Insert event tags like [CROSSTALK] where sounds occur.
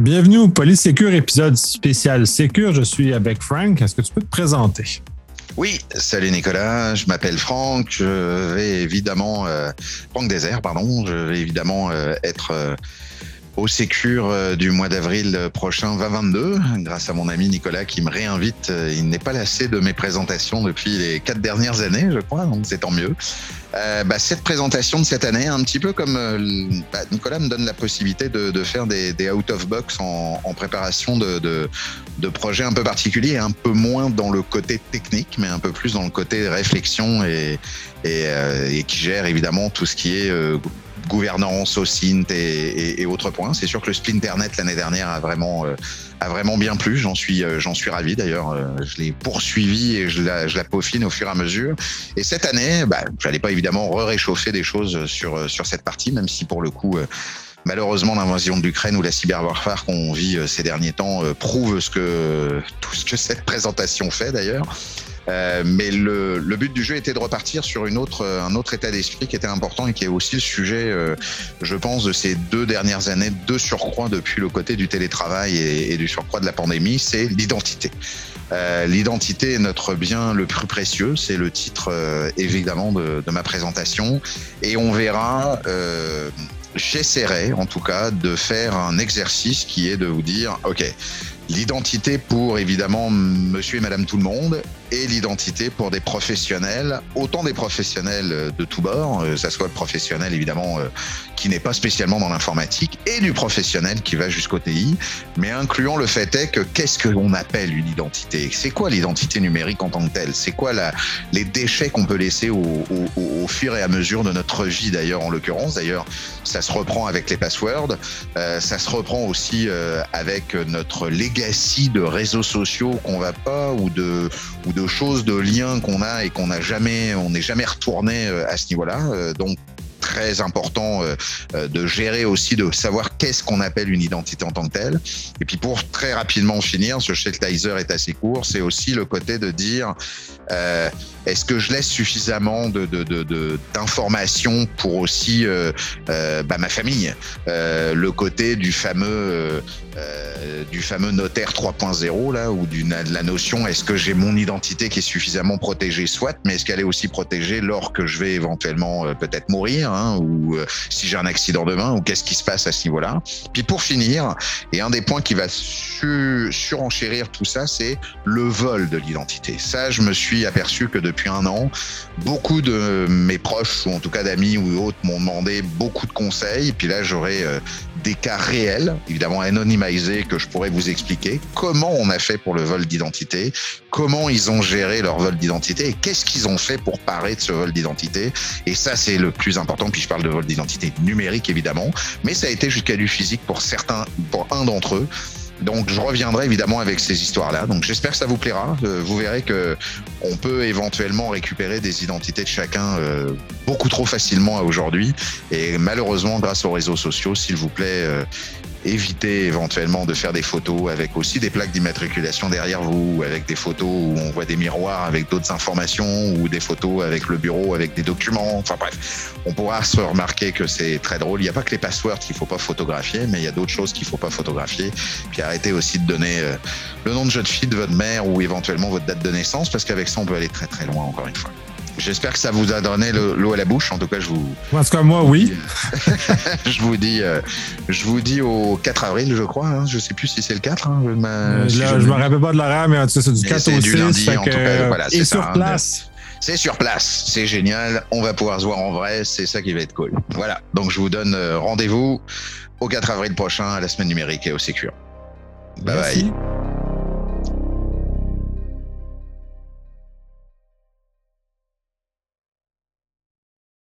Bienvenue au Polysécure épisode spécial Sécure. Je suis avec Frank. Est-ce que tu peux te présenter? Oui, salut Nicolas, je m'appelle Franck, je vais évidemment, euh, Franck Désert, pardon, je vais évidemment euh, être euh, au Sécure euh, du mois d'avril prochain 2022, grâce à mon ami Nicolas qui me réinvite. Euh, il n'est pas lassé de mes présentations depuis les quatre dernières années, je crois, donc c'est tant mieux. Euh, bah, cette présentation de cette année, un petit peu comme euh, bah, Nicolas me donne la possibilité de, faire des, out of box en, préparation de, de, projets un peu particuliers, un peu moins dans le côté technique, mais un peu plus dans le côté réflexion et, euh, qui gère évidemment tout ce qui est euh, gouvernance au SINT et, et, et, autres points. C'est sûr que le Splinternet l'année dernière a vraiment euh, a vraiment bien plu. J'en suis euh, j'en suis ravi d'ailleurs. Euh, je l'ai poursuivi et je la, je la peaufine au fur et à mesure. Et cette année, bah, j'allais pas évidemment réchauffer des choses sur sur cette partie, même si pour le coup. Malheureusement, l'invasion de l'Ukraine ou la cyberwarfare qu'on vit ces derniers temps prouve ce que tout ce que cette présentation fait d'ailleurs. Euh, mais le, but du jeu était de repartir sur autre, un autre état d'esprit qui était important et qui est aussi le sujet, euh, je pense, de ces deux dernières années, de surcroît depuis le côté du télétravail et, du surcroît de la pandémie, c'est l'identité. Euh, l'identité est notre bien le plus précieux, c'est le titre euh, évidemment de, de, ma présentation, et on verra. J'essaierai en tout cas de faire un exercice qui est de vous dire, ok, l'identité pour évidemment monsieur et madame tout le monde et l'identité pour des professionnels, autant des professionnels de tous bords, euh, ça soit professionnel évidemment euh, qui n'est pas spécialement dans l'informatique et du professionnel qui va jusqu'au TI, mais incluant le fait est que qu'est-ce que l'on appelle une identité? C'est quoi l'identité numérique en tant que telle? C'est quoi les déchets qu'on peut laisser au, fur et à mesure de notre vie d'ailleurs en l'occurrence? D'ailleurs, ça se reprend avec les passwords, euh, ça se reprend aussi euh, avec notre legacy de réseaux sociaux qu'on va pas ou de ou de choses, de liens qu'on a et qu'on n'a jamais, on n'est jamais retourné euh, à ce niveau-là. Donc très important euh, de gérer aussi, de savoir qu'est-ce qu'on appelle une identité en tant que telle. Et puis pour très rapidement finir, ce chez Tizer est assez court, c'est aussi le côté de dire euh, est-ce que je laisse suffisamment de, d'informations pour aussi euh, euh, bah, ma famille euh, Le côté du fameux euh, du fameux notaire 3.0 là, ou du, de la notion est-ce que j'ai mon identité qui est suffisamment protégée soit, mais est-ce qu'elle est aussi protégée lors que je vais éventuellement peut-être mourir? Hein, ou si j'ai un accident demain ou qu'est-ce qui se passe à ce niveau-là Puis pour finir, et un des points qui va su, surenchérir tout ça, c'est le vol de l'identité. Ça, je me suis aperçu que de depuis un an. Beaucoup de mes proches, ou en tout cas d'amis ou autres, m'ont demandé beaucoup de conseils. Puis là, j'aurai euh, des cas réels, évidemment anonymisés, que je pourrais vous expliquer comment on a fait pour le vol d'identité, comment ils ont géré leur vol d'identité et qu'est-ce qu'ils ont fait pour parer de ce vol d'identité. Et ça, c'est le plus important. Puis je parle de vol d'identité numérique, évidemment, mais ça a été jusqu'à du physique pour certains, pour un d'entre eux. Donc je reviendrai évidemment avec ces histoires-là. Donc j'espère que ça vous plaira. Euh, vous verrez que on peut éventuellement récupérer des identités de chacun euh, beaucoup trop facilement aujourd'hui. Et malheureusement, grâce aux réseaux sociaux, s'il vous plaît, euh, évitez éventuellement de faire des photos avec aussi des plaques d'immatriculation derrière vous, avec des photos où on voit des miroirs avec d'autres informations ou des photos avec le bureau avec des documents. Enfin bref, on pourra se remarquer que c'est très drôle. Il n'y a pas que les passwords qu'il faut pas photographier, mais il y a d'autres choses qu'il faut pas photographier. Puis arrêtez aussi de donner euh, le nom de jeune fille de votre mère ou éventuellement votre date de naissance parce qu'avec ça on peut aller très très loin encore une fois. J'espère que ça vous a donné l'eau à la bouche. En tout cas, je vous. En tout cas, moi, oui. [LAUGHS] je vous dis, euh, je vous dis au 4 avril, je crois. Hein. Je sais plus si c'est le 4. Hein. Je, euh, si je, je me rappelle pas de l'horaire, mais c'est du 4 au 6. Lundi, en tout cas, voilà, et sur ça, place. Hein. C'est sur place, c'est génial. On va pouvoir se voir en vrai, c'est ça qui va être cool. Voilà. Donc, je vous donne rendez-vous au 4 avril prochain à la semaine numérique et au Sécure. Bye Merci. bye.